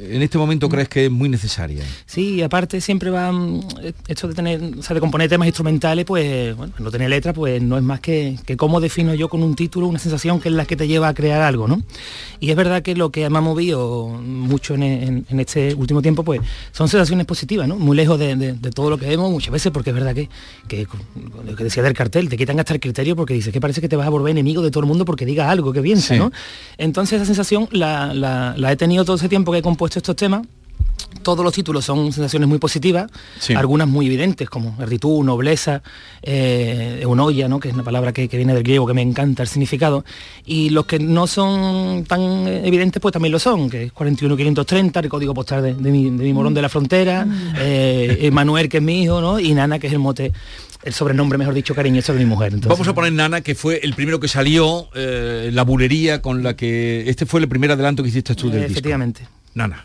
en este momento crees que es muy necesaria. Sí, y aparte siempre va mm, esto de tener, o sea, de componer temas instrumentales, pues bueno, no tener letra, pues no es más que, que cómo defino yo con un título una sensación que es la que te lleva a crear algo, ¿no? Y es verdad que lo que me ha movido mucho en, en- en este último tiempo, pues son sensaciones positivas, ¿no? Muy lejos de, de- de todo lo que vemos muchas veces, porque es verdad que, que lo que decía del cartel, te quitan hasta el criterio porque dices que parece que te vas a volver enemigo de todo el mundo porque diga algo que piensa, Sí. ¿no? Entonces esa sensación la, la- la he tenido todo ese tiempo que he compuesto estos temas. Todos los títulos son sensaciones muy positivas, Sí. algunas muy evidentes, como erditud, nobleza, eh, eunoia, ¿no? que es una palabra que, que viene del griego, que me encanta el significado. Y los que no son tan evidentes, pues también lo son, que es 41530, el código postal de, de mi, de mi morón de la frontera, eh, eh, Manuel, que es mi hijo, ¿no? y Nana, que es el mote, el sobrenombre, mejor dicho, cariñoso de mi mujer. Entonces, Vamos a poner Nana, que fue el primero que salió, eh, la bulería con la que... Este fue el primer adelanto que hiciste tú del disco. Nana.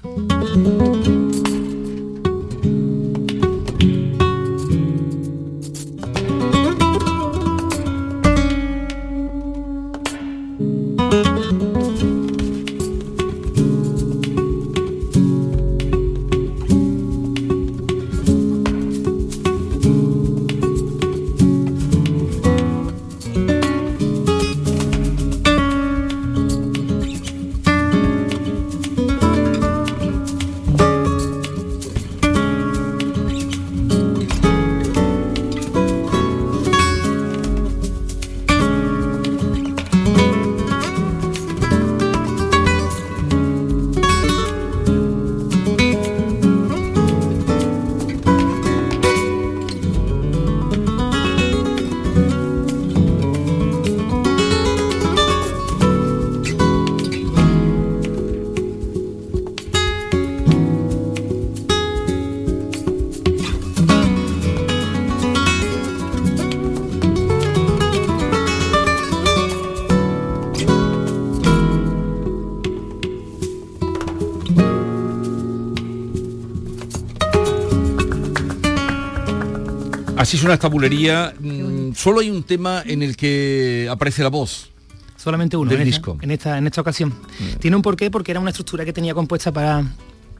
Así suena esta bulería. Mm, Solo hay un tema en el que aparece la voz. Solamente uno Del en, disco. Esta, en, esta, en esta ocasión. Tiene un porqué porque era una estructura que tenía compuesta para,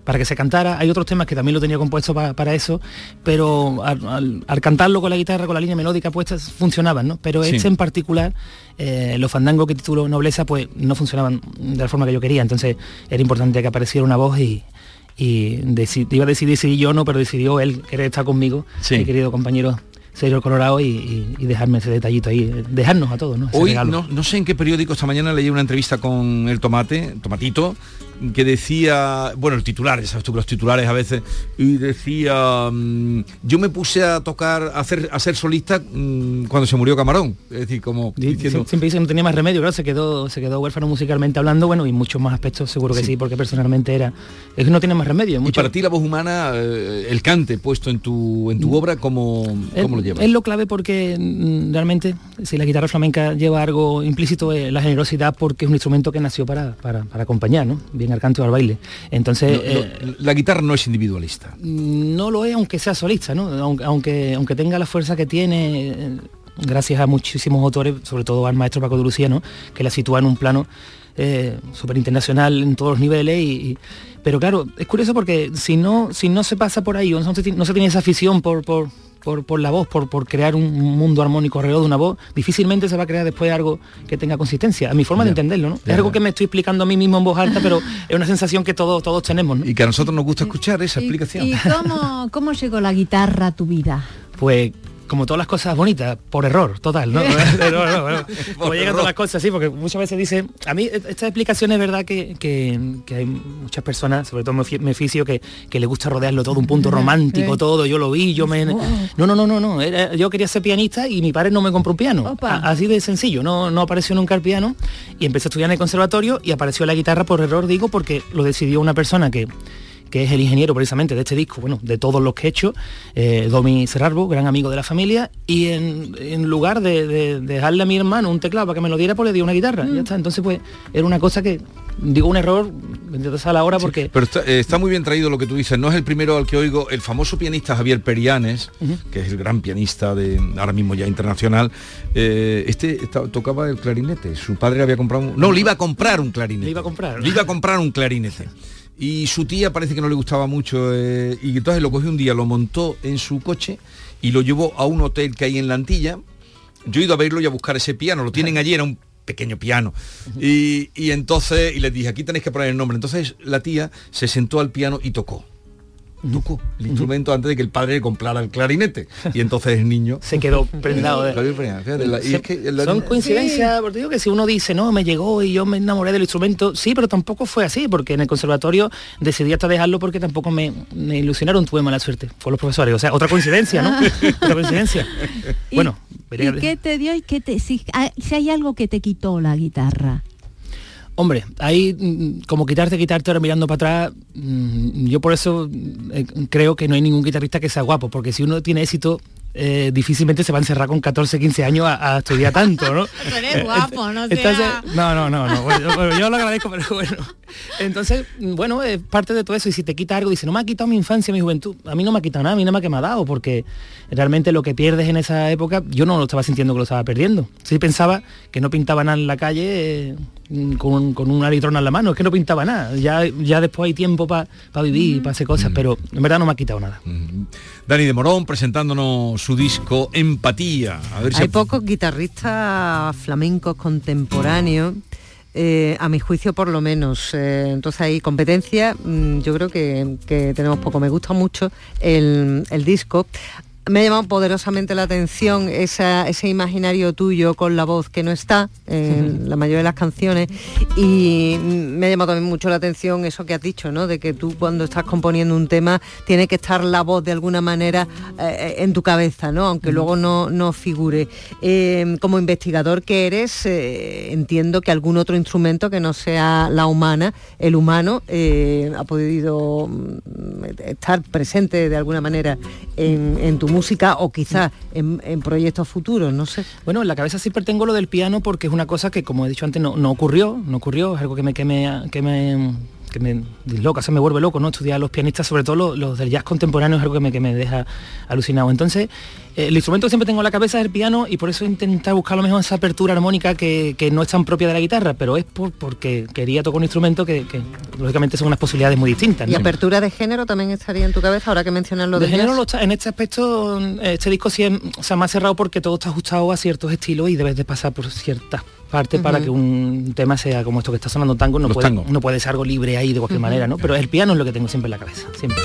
para que se cantara. Hay otros temas que también lo tenía compuesto pa- para eso, pero al, al- al cantarlo con la guitarra, con la línea melódica puesta, funcionaban, ¿no? Pero Sí. este en particular, eh, los fandangos que titulo Nobleza, pues no funcionaban de la forma que yo quería. Entonces era importante que apareciera una voz y, y iba a decidir si yo no, pero decidió él querer estar conmigo, Sí. mi querido compañero Sergio Colorado, y, y- y dejarme ese detallito ahí, eh, dejarnos a todos, ¿no? Ese Hoy no, no sé en qué periódico esta mañana leí una entrevista con el tomate, tomatito, que decía, bueno, el titular, ya sabes tú que los titulares a veces, y decía, mm, yo me puse a tocar, a, hacer, a ser solista mm, cuando se murió Camarón. Es decir, como Di- diciendo, sie- siempre dice que no tenía más remedio, claro, se quedó, se quedó huérfano musicalmente hablando, bueno, y muchos más aspectos seguro que sí, Sí. porque personalmente era. Es que no tiene más remedio. y para ti la voz humana, eh, el cante puesto en tu, en tu obra, ¿cómo, es, cómo lo llevas? es lo clave porque mm, realmente si la guitarra flamenca lleva algo implícito es la generosidad porque es un instrumento que nació para, para, para acompañar, ¿no? Bien al canto al baile. Entonces... No, eh, la guitarra no es individualista. no lo es aunque sea solista, ¿no? Aunque, aunque, tenga la fuerza que tiene, eh, gracias a muchísimos autores, sobre todo al maestro Paco de Lucía, ¿no? que la sitúa en un plano eh, súper internacional en todos los niveles. Y, y- pero claro, es curioso porque si no, si no se pasa por ahí, o no se, no se tiene esa afición por, por, por, por la voz, por, por crear un mundo armónico alrededor de una voz, difícilmente se va a crear después algo que tenga consistencia, a mi forma de entenderlo, ¿no? Ya, es algo ya. que me estoy explicando a mí mismo en voz alta, pero es una sensación que todos, todos tenemos, ¿no? Y que a nosotros nos gusta escuchar esa ¿Y, explicación. y cómo, cómo llegó la guitarra a tu vida? Pues como todas las cosas bonitas, por error, total, ¿no? No, no, no, Como llegan todas las cosas, sí, porque muchas veces dice, a mí e- esta explicación es verdad que, que- que hay muchas personas, sobre todo me fi- me ficio, que, que le gusta rodearlo todo, un punto romántico, todo, yo lo vi, yo me... No, no, no, no, no, era- yo quería ser pianista y mi padre no me compró un piano. A- así de sencillo, no, no apareció nunca el piano y empecé a estudiar en el conservatorio y apareció la guitarra por error, digo, porque lo decidió una persona que que es el ingeniero precisamente de este disco, bueno, de todos los que he hecho, eh, Domi Serrarbo, gran amigo de la familia, y en, en lugar de, de- de dejarle a mi hermano un teclado para que me lo diera, pues le dio una guitarra, y ya está. Entonces, pues, era una cosa que, digo un error, sea la hora, porque... Pero está, eh, está muy bien traído lo que tú dices. No es el primero al que oigo. El famoso pianista Javier Perianes, que es el gran pianista de ahora mismo ya internacional, eh, este tocaba el clarinete. Su padre le había comprado un- No, le iba a comprar un clarinete. Le iba a comprar. Le iba a comprar un clarinete. Y su tía parece que no le gustaba mucho. eh, y entonces lo cogió un día, lo montó en su coche y lo llevó a un hotel que hay en la Antilla. Yo he ido a verlo y a buscar ese piano. Lo tienen allí, era un pequeño piano. Y, y entonces, y les dije, aquí tenéis que poner el nombre. Entonces la tía se sentó al piano y tocó. Tocó el instrumento antes de que el padre le comprara el clarinete. Y entonces el niño se quedó prendado de... La- y es que la- son coincidencias, porque digo que si uno dice, no, me llegó y yo me enamoré del instrumento, sí, pero tampoco fue así, porque en el conservatorio decidí hasta dejarlo porque tampoco me, me ilusionaron, tuve mala suerte, fue los profesores, o sea, otra coincidencia, ¿no? otra coincidencia. ¿Y- Bueno, ¿Y veré- qué te dio y qué te, si, hay- si hay algo que te quitó la guitarra? Hombre, ahí mm, como quitarte, quitarte ahora mirando para atrás, mm, yo por eso mm, eh, creo que no hay ningún guitarrista que sea guapo, porque si uno tiene éxito, eh, difícilmente se va a encerrar con 14, 15 años a, a estudiar tanto, ¿no? Tú eres guapo, no Entonces, sea- no, no, no, no. Bueno, bueno, yo lo agradezco, pero bueno. Entonces, bueno, es parte de todo eso. Y si te quita algo, dice, no me ha quitado mi infancia, mi juventud. A mí no me ha quitado nada, a mí nada más que me ha dado, porque realmente lo que pierdes en esa época, yo no lo estaba sintiendo que lo estaba perdiendo. Sí pensaba que no pintaba nada en la calle eh, con, con una litrona en la mano, es que no pintaba nada. Ya, ya después hay tiempo para vivir, para hacer cosas, pero en verdad no me ha quitado nada. Dani de Morón presentándonos su disco Empatía. A ver si Hay pocos guitarristas flamencos contemporáneos, eh, a mi juicio por lo menos. Eh, entonces hay competencia, mm, yo creo que, que tenemos poco. Me gusta mucho el, el disco. Me ha llamado poderosamente la atención esa- ese imaginario tuyo con la voz que no está en la mayoría de las canciones y me ha llamado también mucho la atención eso que has dicho, ¿no? De que tú cuando estás componiendo un tema tiene que estar la voz de alguna manera eh, en tu cabeza, ¿no? Aunque luego no, no figure. Eh, como investigador que eres, eh, entiendo que algún otro instrumento que no sea la humana, el humano, eh, ha podido mm, estar presente de alguna manera en, en tu música o quizás en, proyectos futuros, no sé. Bueno, en la cabeza siempre tengo lo del piano porque es una cosa que, como he dicho antes, no, no ocurrió, no ocurrió, es algo que me, que me, que me, que me disloca, se me vuelve loco, ¿no? Estudiar a los pianistas, sobre todo los, los del jazz contemporáneo, es algo que me, que me deja alucinado. Entonces, eh, el instrumento que siempre tengo en la cabeza es el piano y por eso intentar buscar a lo mejor esa apertura armónica que, que no es tan propia de la guitarra, pero es por, porque quería tocar un instrumento que, que, lógicamente son unas posibilidades muy distintas. ¿Y apertura de género también estaría en tu cabeza ahora que mencionas lo de de género jazz? lo está- en este aspecto este disco sí es o sea, más cerrado porque todo está ajustado a ciertos estilos y debes de pasar por ciertas partes para que un tema sea como esto que está sonando tango no Los puede, no puede ser algo libre ahí de cualquier manera no pero el piano es lo que tengo siempre en la cabeza siempre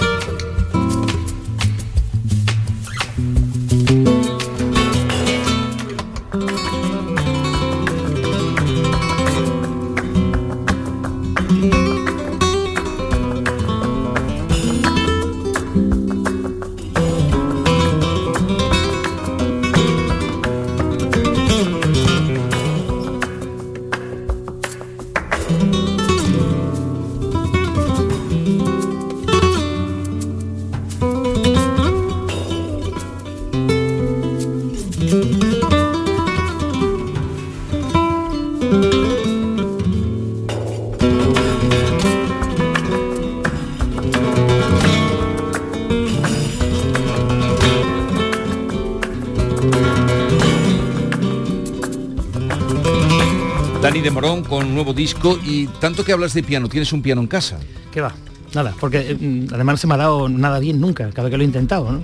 Con nuevo disco y tanto que hablas de piano, ¿tienes un piano en casa? ¿Qué va? Nada, porque eh, además no se me ha dado nada bien nunca, cada vez que lo he intentado, ¿no?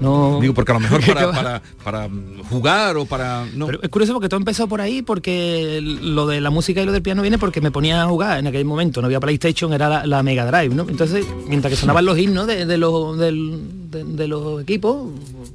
No... Digo, porque a lo mejor para, para, para jugar o para... No. Pero es curioso porque todo empezó por ahí, porque lo de la música y lo del piano viene porque me ponía a jugar en aquel momento, no había PlayStation, era la, la Mega Drive, ¿no? Entonces, mientras que sonaban los himnos de, de los, del- de, de los equipos,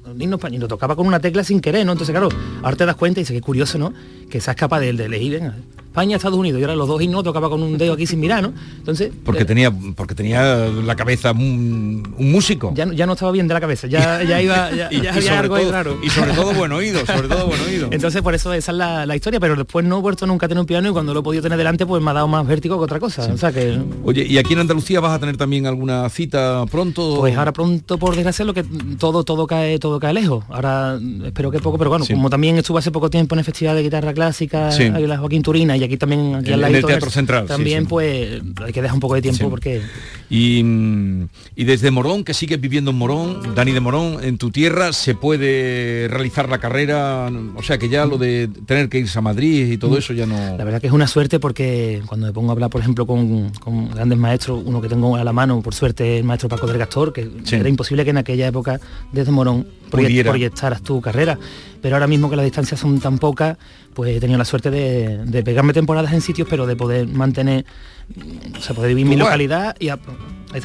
los himnos lo tocaba con una tecla sin querer, ¿no? Entonces, claro, ahora te das cuenta y dices, qué curioso, ¿no? Que seas capaz de, de elegir, venga, España, Estados Unidos, y ahora los dos himnos tocaba con un dedo aquí sin mirar, ¿no? Entonces... Porque eh, tenía, porque tenía la cabeza un, un músico. ya, no- ya no estaba bien de la cabeza, ya, ya iba, ya, Y- ya y había sobre algo ahí raro. y sobre todo buen oído, sobre todo buen oído. Entonces por eso esa es la, la historia, pero después no he vuelto nunca a tener un piano y cuando lo he podido tener delante pues me ha dado más vértigo que otra cosa. O sea que Oye, ¿y aquí en Andalucía vas a tener también alguna cita pronto? pues ahora pronto por desgracia lo que todo todo cae todo cae lejos. Ahora espero que poco, pero bueno, Sí. como también estuve hace poco tiempo en el Festival de Guitarra Clásica, Sí. la Joaquín Turina y aquí también aquí En- al Teatro Central, sí, También sí. pues hay que dejar un poco de tiempo Sí. porque Y, mm, y desde Morón, que sigues viviendo en Morón, Dani de Morón, en tu tierra, se puede realizar la carrera, o sea que ya lo de tener que irse a Madrid y todo eso ya no... La verdad que es una suerte porque cuando me pongo a hablar, por ejemplo, con, con grandes maestros, uno que tengo a la mano, por suerte, el maestro Paco del Gastor, que era imposible que en aquella época desde Morón Pudiera. proyectaras tu carrera. Pero ahora mismo que las distancias son tan pocas, pues he tenido la suerte de, de pegarme temporadas en sitios, pero de poder mantener, mm, o sea, poder vivir en mi localidad y, a-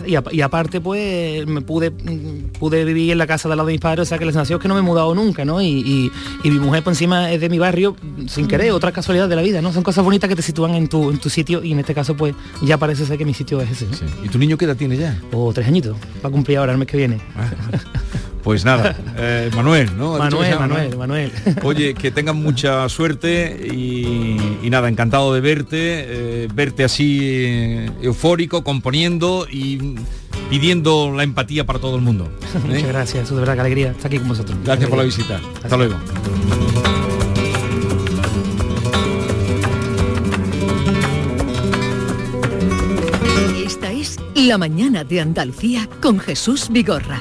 y a- y aparte pues me pude mm, pude vivir en la casa de al lado de mis padres, o sea que la sensación es que no me he mudado nunca, ¿no? Y, mi mujer por encima es de mi barrio, mm, sin querer, otra casualidad de la vida, ¿no? Son cosas bonitas que te sitúan en tu, en tu sitio y en este caso pues ya parece ser que mi sitio es ese. ¿no? ¿Y tu niño qué edad tiene ya? O tres añitos, va a cumplir ahora el mes que viene. Pues nada, eh, Manuel, ¿no? ¿Has dicho que se Manuel, llama, Manuel, no? Manuel. Oye, que tengan mucha suerte y, y nada, encantado de verte, eh, verte así eh, eufórico, componiendo y pidiendo la empatía para todo el mundo. ¿eh? Muchas gracias, eso de verdad que alegría estar aquí con vosotros. Gracias por la visita. Hasta luego. Esta es La mañana de Andalucía con Jesús Vigorra.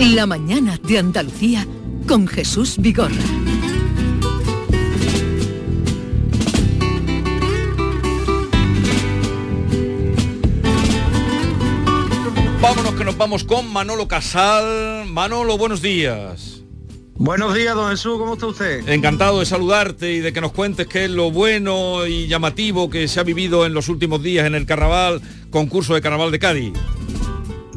La mañana de Andalucía con Jesús Vigorra. Vámonos que nos vamos con Manolo Casal. Manolo, buenos días. Buenos días, don Jesús, ¿cómo está usted? Encantado de saludarte y de que nos cuentes qué es lo bueno y llamativo que se ha vivido en los últimos días en el carnaval, concurso de carnaval de Cádiz.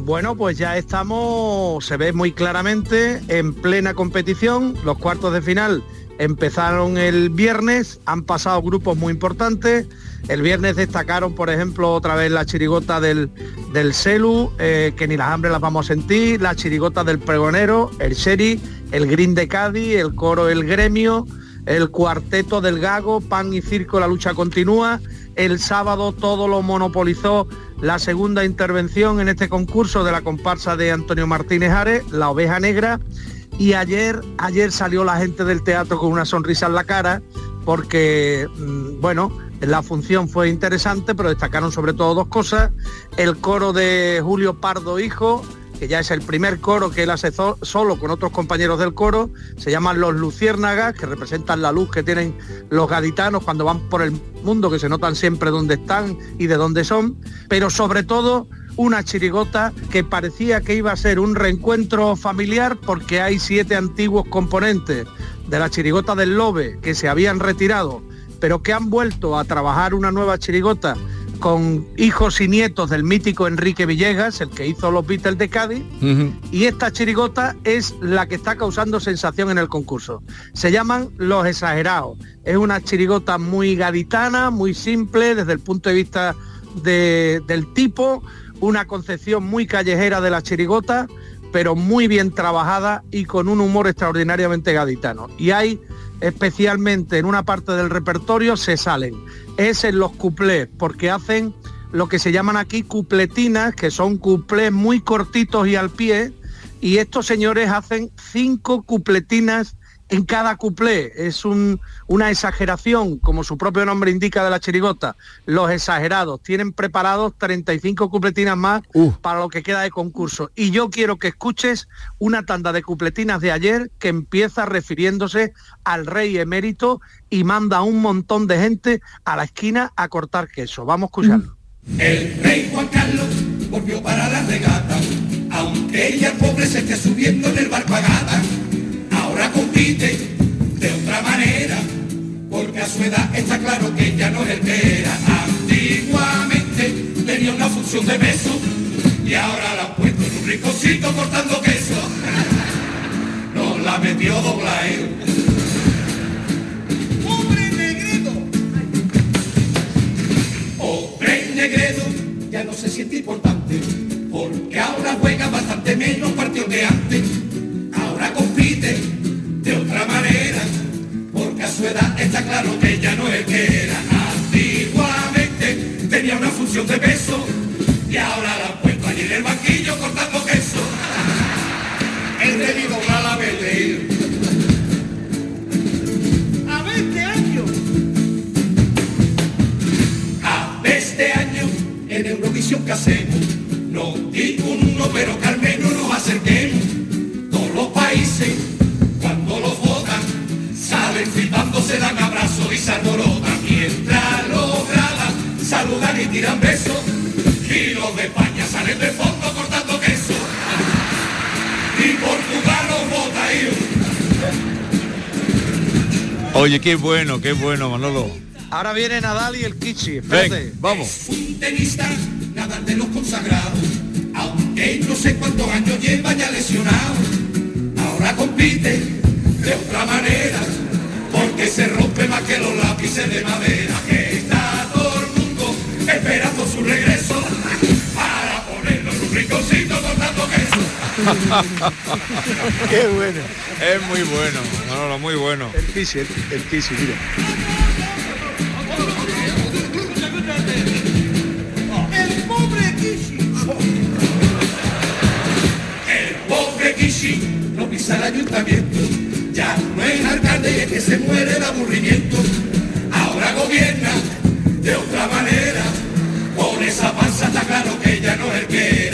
Bueno, pues ya estamos, se ve muy claramente, en plena competición. Los cuartos de final empezaron el viernes, han pasado grupos muy importantes. El viernes destacaron, por ejemplo, otra vez la chirigota del, del Celu, eh, que ni las hambre las vamos a sentir, la chirigota del pregonero, el Sherry, el Green de Cádiz, el coro El Gremio, el cuarteto del Gago, Pan y Circo, la lucha continúa. El sábado todo lo monopolizó la segunda intervención en este concurso de la comparsa de Antonio Martínez Ares, La Oveja Negra. Y ayer, ayer salió la gente del teatro con una sonrisa en la cara porque, mm, bueno, la función fue interesante, pero destacaron sobre todo dos cosas. El coro de Julio Pardo Hijo, que ya es el primer coro que él hace so- solo con otros compañeros del coro, se llaman los luciérnagas, que representan la luz que tienen los gaditanos cuando van por el mundo, que se notan siempre dónde están y de dónde son, pero sobre todo una chirigota que parecía que iba a ser un reencuentro familiar porque hay siete antiguos componentes de la chirigota del Lobe que se habían retirado, pero que han vuelto a trabajar una nueva chirigota con hijos y nietos del mítico Enrique Villegas, el que hizo los Beatles de Cádiz, y esta chirigota es la que está causando sensación en el concurso. Se llaman Los Exagerados. Es una chirigota muy gaditana, muy simple desde el punto de vista de- del tipo, una concepción muy callejera de la chirigota, pero muy bien trabajada y con un humor extraordinariamente gaditano. Y hay especialmente en una parte del repertorio se salen. Es en los cuplés, porque hacen lo que se llaman aquí cupletinas, que son cuplés muy cortitos y al pie, y estos señores hacen cinco cupletinas en cada cuplé. Es un- una exageración, como su propio nombre indica de la chirigota. Los exagerados tienen preparados 35 cupletinas más para lo que queda de concurso. Y yo quiero que escuches una tanda de cupletinas de ayer que empieza refiriéndose al rey emérito y manda a un montón de gente a la esquina a cortar queso. Vamos a escucharlo. El rey Juan Carlos volvió para la regata, aunque ella el pobre se esté subiendo en el barco a gata. Compite de otra manera, porque a su edad está claro que ya no es el que era. Antiguamente tenía una función de beso y ahora la han puesto en un rinconcito cortando queso. No la metió dobla él. ¡Pobre negrito! Pobre Negredo ya no se siente importante, porque ahora juega bastante menos partido que antes. Ahora compite de otra manera, porque a su edad está claro que ya no es que era. Antiguamente tenía una función de peso, y ahora la han puesto allí en el banquillo cortando queso. El rey dobla la verde. A 20 años. A este año en Eurovisión que hacemos, no digo uno, pero tiran besos. Y los de España salen de fondo cortando queso. Y Portugal los vota Oye, qué bueno, qué bueno, Manolo. Ahora viene Nadal y el Kichi. Espérate. Ven, vamos. un tenista, nada de los consagrados, aunque no sé cuántos años lleva ya lesionado. Ahora compite de otra manera, porque se rompe más que los lápices de madera. Qué bueno. Es muy bueno, Manolo, muy bueno. El Kichi, el, el Kichi, mira. El pobre Kishi. El pobre Kishi no pisa el ayuntamiento. Ya no es alcalde y es que se muere de aburrimiento. Ahora gobierna de otra manera. Por esa panza está claro que ya no es el que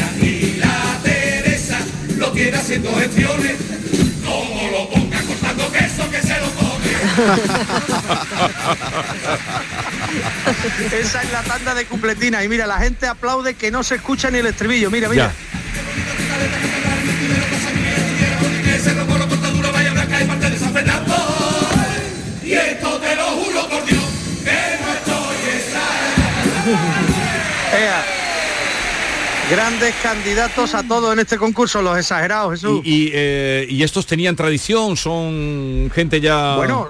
tiene haciendo gestiones. Como lo ponga cortando queso que se lo come. Esa es la tanda de cupletinas. Y mira, la gente aplaude que no se escucha ni el estribillo. Mira, mira. Ese Grandes candidatos a todo en este concurso, los exagerados, Jesús. Y, eh, y estos tenían tradición, son gente ya... Bueno,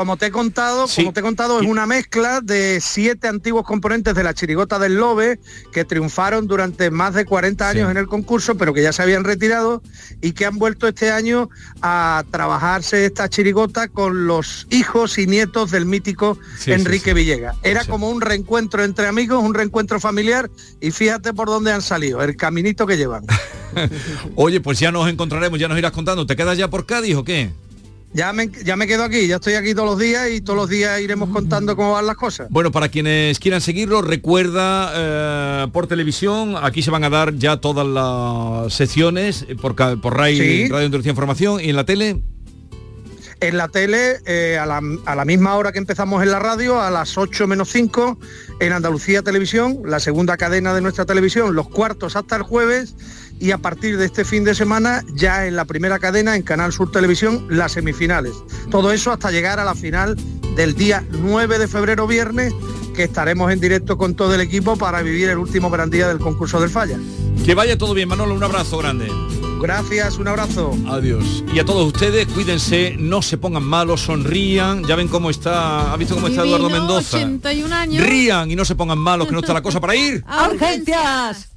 como te he contado, Sí. como te he contado, es una mezcla de siete antiguos componentes de la chirigota del Lobe que triunfaron durante más de 40 años Sí. en el concurso, pero que ya se habían retirado y que han vuelto este año a trabajarse esta chirigota con los hijos y nietos del mítico Sí, Enrique. Villegas. Era como un reencuentro entre amigos, un reencuentro familiar y fíjate por dónde han salido, el caminito que llevan. Oye, pues ya nos encontraremos, ya nos irás contando. ¿Te quedas ya por Cádiz o qué? Ya me, ya me quedo aquí, ya estoy aquí todos los días y todos los días iremos contando cómo van las cosas. Bueno, para quienes quieran seguirlo, recuerda eh, por televisión, aquí se van a dar ya todas las secciones eh, por, por RAI, Sí. Radio Andalucía Información y en la tele. En la tele, eh, a, la, a la misma hora que empezamos en la radio, a las 8 menos 5, en Andalucía Televisión, la segunda cadena de nuestra televisión, los cuartos hasta el jueves, y a partir de este fin de semana, ya en la primera cadena, en Canal Sur Televisión, las semifinales. Todo eso hasta llegar a la final del día 9 de febrero, viernes, que estaremos en directo con todo el equipo para vivir el último gran día del concurso del Falla. Que vaya todo bien, Manolo, un abrazo grande. Gracias, un abrazo. Adiós. Y a todos ustedes, cuídense, no se pongan malos, sonrían. Ya ven cómo está, ¿ha visto cómo está Eduardo Mendoza? 81 años. Rían y no se pongan malos, que no está la cosa para ir. ¡A urgencias!